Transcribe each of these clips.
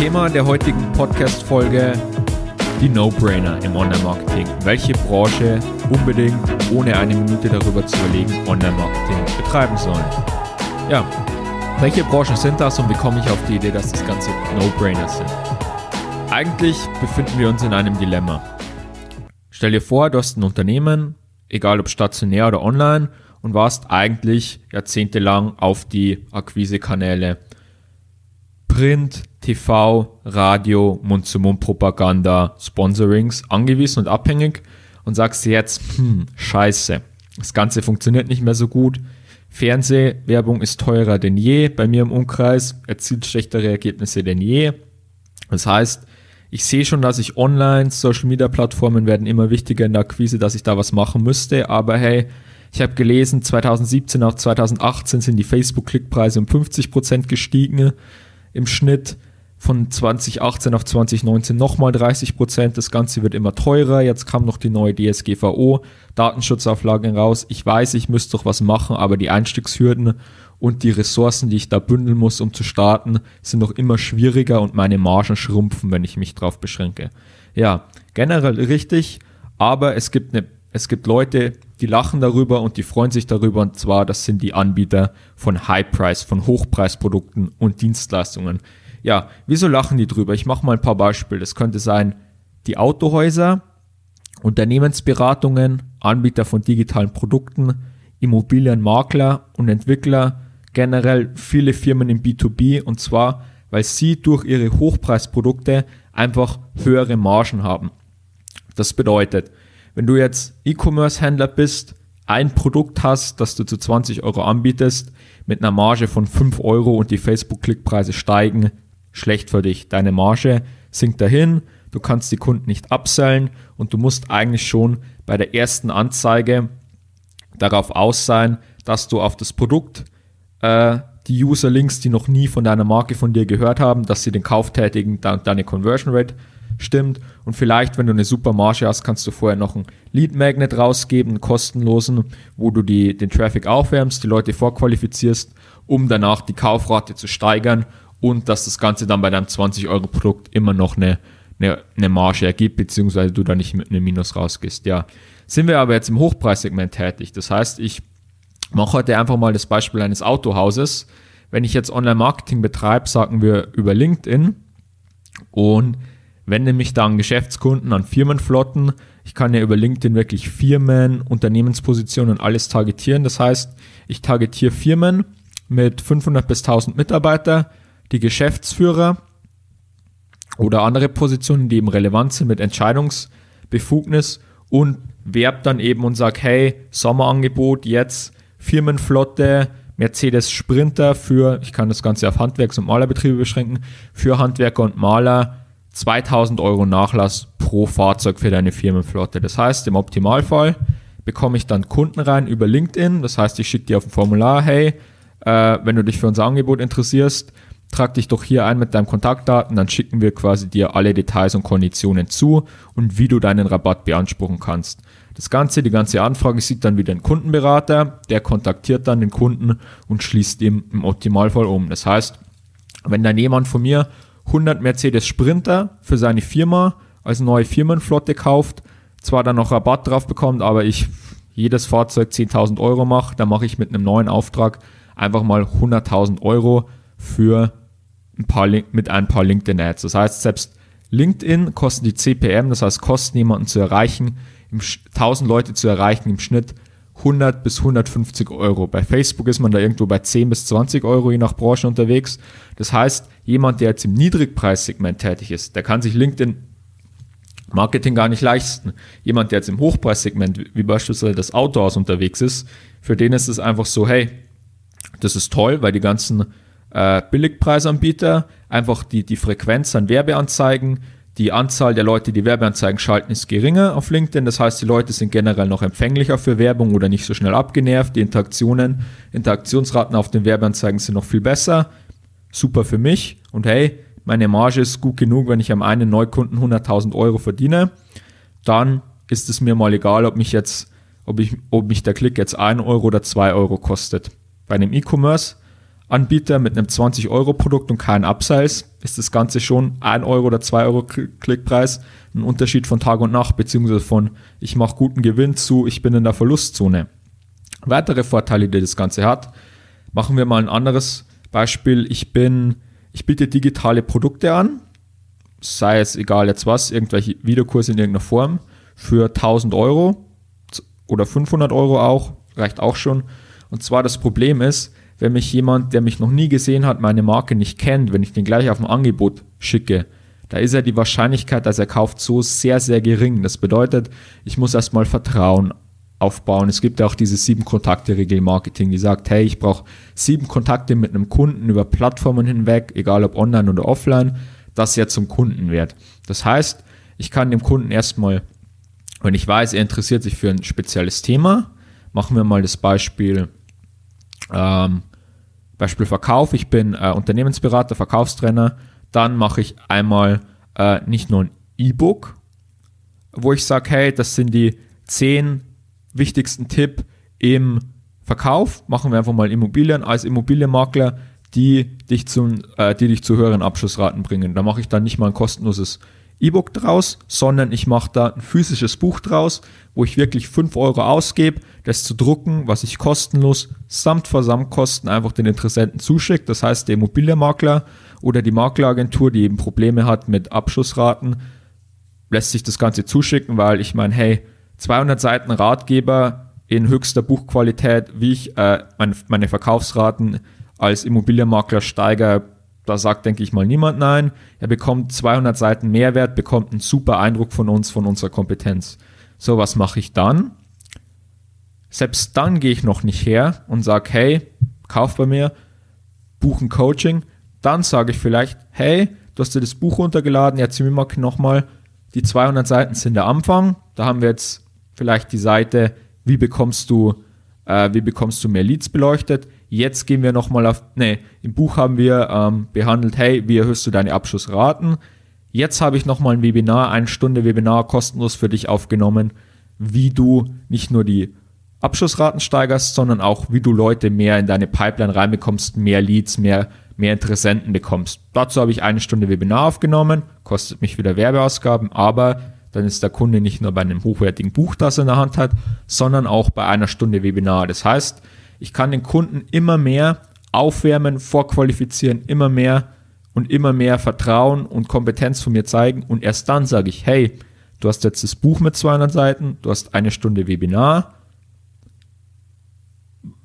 Thema der heutigen Podcast-Folge die No-Brainer im Online-Marketing. Welche Branche unbedingt ohne eine Minute darüber zu überlegen Online-Marketing betreiben sollen. Ja, welche Branchen sind das und wie komme ich auf die Idee, dass das Ganze No-Brainer sind? Eigentlich befinden wir uns in einem Dilemma. Stell dir vor, du hast ein Unternehmen, egal ob stationär oder online, und warst eigentlich jahrzehntelang auf die Akquisekanäle Print, TV, Radio, Mund-zu-Mund-Propaganda, Sponsorings angewiesen und abhängig und sagst jetzt, hm, scheiße, das Ganze funktioniert nicht mehr so gut. Fernsehwerbung ist teurer denn je bei mir im Umkreis, erzielt schlechtere Ergebnisse denn je. Das heißt, ich sehe schon, dass ich online, Social Media Plattformen werden immer wichtiger in der Akquise, dass ich da was machen müsste, aber hey, ich habe gelesen, 2017 auch 2018 sind die Facebook-Klickpreise um 50% gestiegen im Schnitt. Von 2018 auf 2019 nochmal 30% Das Ganze wird immer teurer. Jetzt kam noch die neue DSGVO, Datenschutzauflagen raus. Ich weiß, ich müsste doch was machen, aber die Einstiegshürden und die Ressourcen, die ich da bündeln muss, um zu starten, sind noch immer schwieriger und meine Margen schrumpfen, wenn ich mich drauf beschränke. Ja, generell richtig, aber es gibt eine es gibt Leute, die lachen darüber und die freuen sich darüber und zwar, das sind die Anbieter von High-Price, von Hochpreisprodukten und Dienstleistungen. Ja, wieso lachen die drüber? Ich mache mal ein paar Beispiele. Das könnte sein, die Autohäuser, Unternehmensberatungen, Anbieter von digitalen Produkten, Immobilienmakler und Entwickler, generell viele Firmen im B2B und zwar, weil sie durch ihre Hochpreisprodukte einfach höhere Margen haben. Das bedeutet, wenn du jetzt E-Commerce-Händler bist, ein Produkt hast, das du zu 20 Euro anbietest, mit einer Marge von 5 Euro und die Facebook-Klickpreise steigen, schlecht für dich. Deine Marge sinkt dahin, du kannst die Kunden nicht upsellen und du musst eigentlich schon bei der ersten Anzeige darauf aus sein, dass du auf das Produkt äh, die User-Links, die noch nie von deiner Marke von dir gehört haben, dass sie den Kauf tätigen, deine Conversion Rate stimmt. Und vielleicht, wenn du eine super Marge hast, kannst du vorher noch einen Lead Magnet rausgeben, einen kostenlosen, wo du die, den Traffic aufwärmst, die Leute vorqualifizierst, um danach die Kaufrate zu steigern und dass das Ganze dann bei deinem 20-Euro-Produkt immer noch eine, eine, eine Marge ergibt, beziehungsweise du da nicht mit einem Minus rausgehst. Ja, sind wir aber jetzt im Hochpreissegment tätig. Das heißt, ich mache heute einfach mal das Beispiel eines Autohauses. Wenn ich jetzt Online-Marketing betreibe, sagen wir über LinkedIn und wende mich da an Geschäftskunden, an Firmenflotten. Ich kann ja über LinkedIn wirklich Firmen, Unternehmenspositionen und alles targetieren. Das heißt, ich targetiere Firmen mit 500 bis 1000 Mitarbeiter, die Geschäftsführer oder andere Positionen, die eben relevant sind mit Entscheidungsbefugnis und werb dann eben und sag, hey, Sommerangebot jetzt Firmenflotte, Mercedes Sprinter für, ich kann das Ganze auf Handwerks- und Malerbetriebe beschränken, für Handwerker und Maler 2000 Euro Nachlass pro Fahrzeug für deine Firmenflotte. Das heißt, im Optimalfall bekomme ich dann Kunden rein über LinkedIn. Das heißt, ich schicke dir auf ein Formular, hey, äh, wenn du dich für unser Angebot interessierst, trag dich doch hier ein mit deinen Kontaktdaten, dann schicken wir quasi dir alle Details und Konditionen zu und wie du deinen Rabatt beanspruchen kannst. Das Ganze, die ganze Anfrage sieht dann wieder ein Kundenberater, der kontaktiert dann den Kunden und schließt ihm im Optimalfall um. Das heißt, wenn dann jemand von mir 100 Mercedes Sprinter für seine Firma als neue Firmenflotte kauft, zwar dann noch Rabatt drauf bekommt, aber ich jedes Fahrzeug 10.000 Euro mache, dann mache ich mit einem neuen Auftrag einfach mal 100.000 Euro für ein paar mit ein paar LinkedIn Ads. Das heißt, selbst LinkedIn kosten die CPM, das heißt, kosten jemanden zu erreichen, 1000 Leute zu erreichen im Schnitt 100 bis 150 Euro. Bei Facebook ist man da irgendwo bei 10 bis 20 Euro je nach Branche unterwegs. Das heißt, jemand, der jetzt im Niedrigpreissegment tätig ist, der kann sich LinkedIn Marketing gar nicht leisten. Jemand, der jetzt im Hochpreissegment, wie beispielsweise das Autohaus unterwegs ist, für den ist es einfach so, hey, das ist toll, weil die ganzen äh, Billigpreisanbieter einfach die, die Frequenz an Werbeanzeigen die Anzahl der Leute, die Werbeanzeigen schalten, ist geringer auf LinkedIn. Das heißt, die Leute sind generell noch empfänglicher für Werbung oder nicht so schnell abgenervt. Die Interaktionen, Interaktionsraten auf den Werbeanzeigen sind noch viel besser. Super für mich. Und hey, meine Marge ist gut genug, wenn ich am einen Neukunden 100.000 Euro verdiene. Dann ist es mir mal egal, ob mich jetzt, ob ich, ob mich der Klick jetzt 1 Euro oder 2 Euro kostet. Bei einem E-Commerce Anbieter mit einem 20-Euro-Produkt und kein Upsize, ist das Ganze schon 1 Euro oder 2 Euro Klickpreis. Ein Unterschied von Tag und Nacht, beziehungsweise von ich mache guten Gewinn zu, ich bin in der Verlustzone. Weitere Vorteile, die das Ganze hat, machen wir mal ein anderes Beispiel. Ich bin, ich biete digitale Produkte an, sei es egal jetzt was, irgendwelche Videokurse in irgendeiner Form für 1000 Euro oder 500 Euro auch, reicht auch schon. Und zwar das Problem ist, wenn mich jemand, der mich noch nie gesehen hat, meine Marke nicht kennt, wenn ich den gleich auf ein Angebot schicke, da ist ja die Wahrscheinlichkeit, dass er kauft, so sehr, sehr gering. Das bedeutet, ich muss erstmal Vertrauen aufbauen. Es gibt ja auch diese sieben Kontakte-Regel Marketing, die sagt, hey, ich brauche sieben Kontakte mit einem Kunden über Plattformen hinweg, egal ob online oder offline, dass er zum Kunden wird. Das heißt, ich kann dem Kunden erstmal, wenn ich weiß, er interessiert sich für ein spezielles Thema, machen wir mal das Beispiel, ähm, Beispiel Verkauf. Ich bin äh, Unternehmensberater, Verkaufstrainer. Dann mache ich einmal äh, nicht nur ein E-Book, wo ich sage, hey, das sind die zehn wichtigsten Tipp im Verkauf. Machen wir einfach mal Immobilien als Immobilienmakler, die dich, zum, äh, die dich zu höheren Abschlussraten bringen. Da mache ich dann nicht mal ein kostenloses E-Book draus, sondern ich mache da ein physisches Buch draus, wo ich wirklich 5 Euro ausgebe, das zu drucken, was ich kostenlos samt Versandkosten einfach den Interessenten zuschickt. Das heißt, der Immobilienmakler oder die Makleragentur, die eben Probleme hat mit Abschlussraten, lässt sich das Ganze zuschicken, weil ich meine, hey, 200 Seiten Ratgeber in höchster Buchqualität, wie ich äh, meine, meine Verkaufsraten als Immobilienmakler steigere, da sagt, denke ich mal, niemand nein. Er bekommt 200 Seiten Mehrwert, bekommt einen super Eindruck von uns, von unserer Kompetenz. So, was mache ich dann? Selbst dann gehe ich noch nicht her und sage, hey, kauf bei mir, buchen Coaching. Dann sage ich vielleicht, hey, du hast dir das Buch runtergeladen, jetzt mir mal nochmal, die 200 Seiten sind der Anfang. Da haben wir jetzt vielleicht die Seite, wie bekommst du, äh, wie bekommst du mehr Leads beleuchtet. Jetzt gehen wir nochmal auf, nee, im Buch haben wir ähm, behandelt, hey, wie erhöhst du deine Abschlussraten? Jetzt habe ich nochmal ein Webinar, eine Stunde Webinar kostenlos für dich aufgenommen, wie du nicht nur die Abschlussraten steigerst, sondern auch, wie du Leute mehr in deine Pipeline reinbekommst, mehr Leads, mehr, mehr Interessenten bekommst. Dazu habe ich eine Stunde Webinar aufgenommen, kostet mich wieder Werbeausgaben, aber dann ist der Kunde nicht nur bei einem hochwertigen Buch, das er in der Hand hat, sondern auch bei einer Stunde Webinar. Das heißt, ich kann den Kunden immer mehr aufwärmen, vorqualifizieren, immer mehr und immer mehr Vertrauen und Kompetenz von mir zeigen. Und erst dann sage ich, hey, du hast jetzt das Buch mit 200 Seiten, du hast eine Stunde Webinar,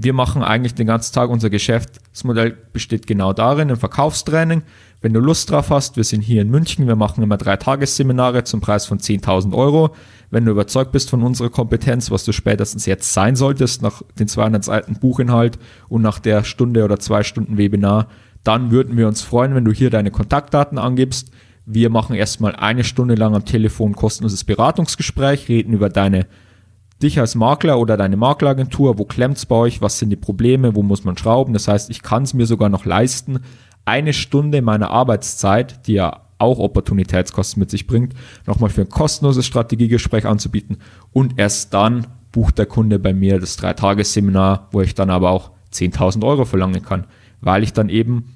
wir machen eigentlich den ganzen Tag unser Geschäftsmodell besteht genau darin, im Verkaufstraining. Wenn du Lust drauf hast, wir sind hier in München, wir machen immer drei Tagesseminare zum Preis von 10.000 Euro. Wenn du überzeugt bist von unserer Kompetenz, was du spätestens jetzt sein solltest, nach den 200 Seiten Buchinhalt und nach der Stunde oder zwei Stunden Webinar, dann würden wir uns freuen, wenn du hier deine Kontaktdaten angibst. Wir machen erstmal eine Stunde lang am Telefon kostenloses Beratungsgespräch, reden über deine dich als Makler oder deine Makleragentur, wo klemmt's bei euch, was sind die Probleme, wo muss man schrauben. Das heißt, ich kann es mir sogar noch leisten, eine Stunde meiner Arbeitszeit, die ja auch Opportunitätskosten mit sich bringt, nochmal für ein kostenloses Strategiegespräch anzubieten und erst dann bucht der Kunde bei mir das Drei-Tages-Seminar, wo ich dann aber auch 10.000 Euro verlangen kann, weil ich dann eben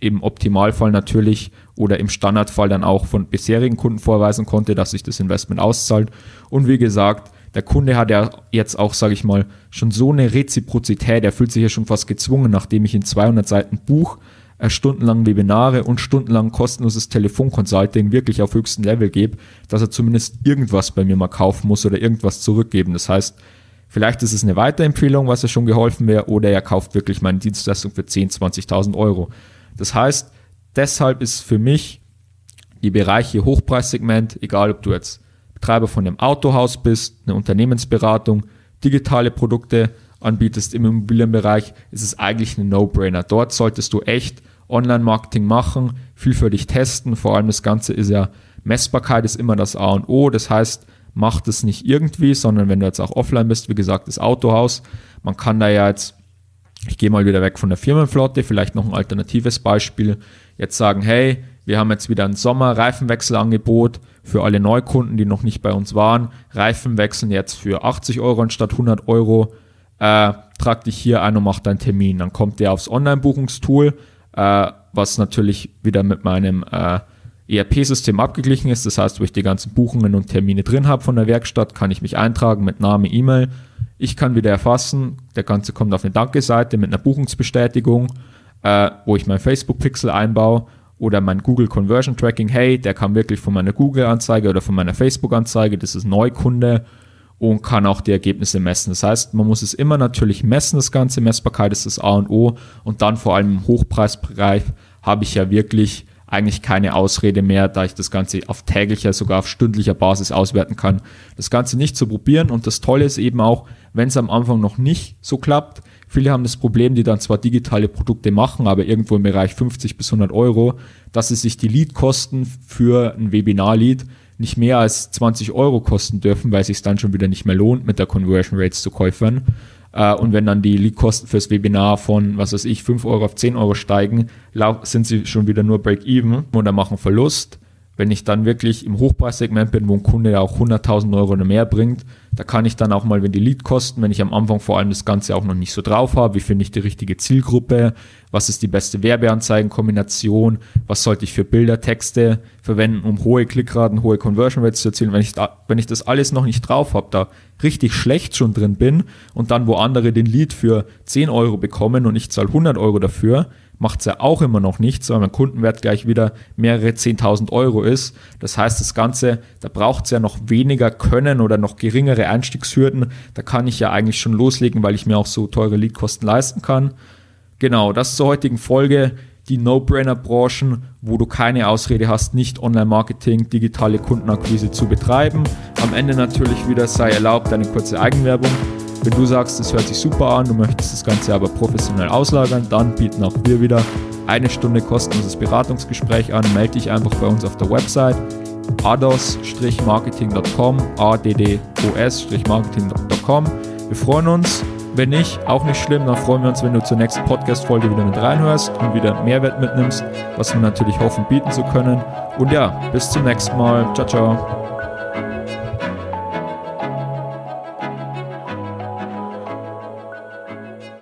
im Optimalfall natürlich oder im Standardfall dann auch von bisherigen Kunden vorweisen konnte, dass sich das Investment auszahlt. Und wie gesagt, der Kunde hat ja jetzt auch, sage ich mal, schon so eine Reziprozität, er fühlt sich ja schon fast gezwungen, nachdem ich in 200 Seiten Buch, äh, stundenlang Webinare und stundenlang kostenloses Telefonconsulting wirklich auf höchstem Level gebe, dass er zumindest irgendwas bei mir mal kaufen muss oder irgendwas zurückgeben. Das heißt, vielleicht ist es eine Weiterempfehlung, was er schon geholfen wäre, oder er kauft wirklich meine Dienstleistung für 10.000, 20.000 Euro. Das heißt, deshalb ist für mich die Bereiche Hochpreissegment, egal ob du jetzt Betreiber von einem Autohaus bist, eine Unternehmensberatung, digitale Produkte anbietest im Immobilienbereich, ist es eigentlich ein No-Brainer. Dort solltest du echt Online-Marketing machen, viel für dich testen. Vor allem das Ganze ist ja, Messbarkeit ist immer das A und O. Das heißt, mach das nicht irgendwie, sondern wenn du jetzt auch offline bist, wie gesagt, das Autohaus, man kann da ja jetzt, ich gehe mal wieder weg von der Firmenflotte, vielleicht noch ein alternatives Beispiel, jetzt sagen, hey, wir haben jetzt wieder ein Sommer-Reifenwechselangebot für alle Neukunden, die noch nicht bei uns waren. Reifen wechseln jetzt für 80 Euro anstatt 100 Euro. Äh, trag dich hier ein und mach deinen Termin. Dann kommt der aufs Online-Buchungstool, äh, was natürlich wieder mit meinem äh, ERP-System abgeglichen ist. Das heißt, wo ich die ganzen Buchungen und Termine drin habe von der Werkstatt, kann ich mich eintragen mit Name, E-Mail. Ich kann wieder erfassen, der Ganze kommt auf eine Danke-Seite mit einer Buchungsbestätigung, äh, wo ich mein Facebook-Pixel einbaue oder mein Google Conversion Tracking. Hey, der kam wirklich von meiner Google-Anzeige oder von meiner Facebook-Anzeige. Das ist Neukunde und kann auch die Ergebnisse messen. Das heißt, man muss es immer natürlich messen, das Ganze. Messbarkeit ist das A und O. Und dann vor allem im Hochpreisbereich habe ich ja wirklich eigentlich keine Ausrede mehr, da ich das Ganze auf täglicher, sogar auf stündlicher Basis auswerten kann, das Ganze nicht zu probieren. Und das Tolle ist eben auch, wenn es am Anfang noch nicht so klappt, viele haben das Problem, die dann zwar digitale Produkte machen, aber irgendwo im Bereich 50 bis 100 Euro, dass sie sich die Leadkosten für ein Webinar-Lead nicht mehr als 20 Euro kosten dürfen, weil es sich dann schon wieder nicht mehr lohnt, mit der Conversion Rates zu käufern. Äh, und wenn dann die Lead-Kosten fürs Webinar von, was weiß ich, 5 Euro auf 10 Euro steigen, sind sie schon wieder nur Break-Even oder machen Verlust. Wenn ich dann wirklich im Hochpreissegment bin, wo ein Kunde ja auch 100.000 Euro oder mehr bringt, da kann ich dann auch mal, wenn die Lead-Kosten, wenn ich am Anfang vor allem das Ganze auch noch nicht so drauf habe, wie finde ich die richtige Zielgruppe, was ist die beste Werbeanzeigenkombination, was sollte ich für Bilder, Texte verwenden, um hohe Klickraten, hohe Conversion Rates zu erzielen. Wenn ich, da, wenn ich das alles noch nicht drauf habe, da richtig schlecht schon drin bin und dann wo andere den Lead für 10 Euro bekommen und ich zahle 100 Euro dafür, macht es ja auch immer noch nichts, weil mein Kundenwert gleich wieder mehrere 10.000 Euro ist. Das heißt, das Ganze, da braucht es ja noch weniger Können oder noch geringere Einstiegshürden. Da kann ich ja eigentlich schon loslegen, weil ich mir auch so teure Leadkosten leisten kann. Genau, das zur heutigen Folge. Die No-Brainer-Branchen, wo du keine Ausrede hast, nicht Online-Marketing, digitale Kundenakquise zu betreiben. Am Ende natürlich wieder sei erlaubt eine kurze Eigenwerbung. Wenn du sagst, das hört sich super an, du möchtest das Ganze aber professionell auslagern, dann bieten auch wir wieder eine Stunde kostenloses Beratungsgespräch an. Melde dich einfach bei uns auf der Website ados-marketing.com, adddos-marketing.com. Wir freuen uns. Wenn nicht, auch nicht schlimm, dann freuen wir uns, wenn du zur nächsten Podcast-Folge wieder mit reinhörst und wieder Mehrwert mitnimmst, was wir natürlich hoffen bieten zu können. Und ja, bis zum nächsten Mal. Ciao, ciao.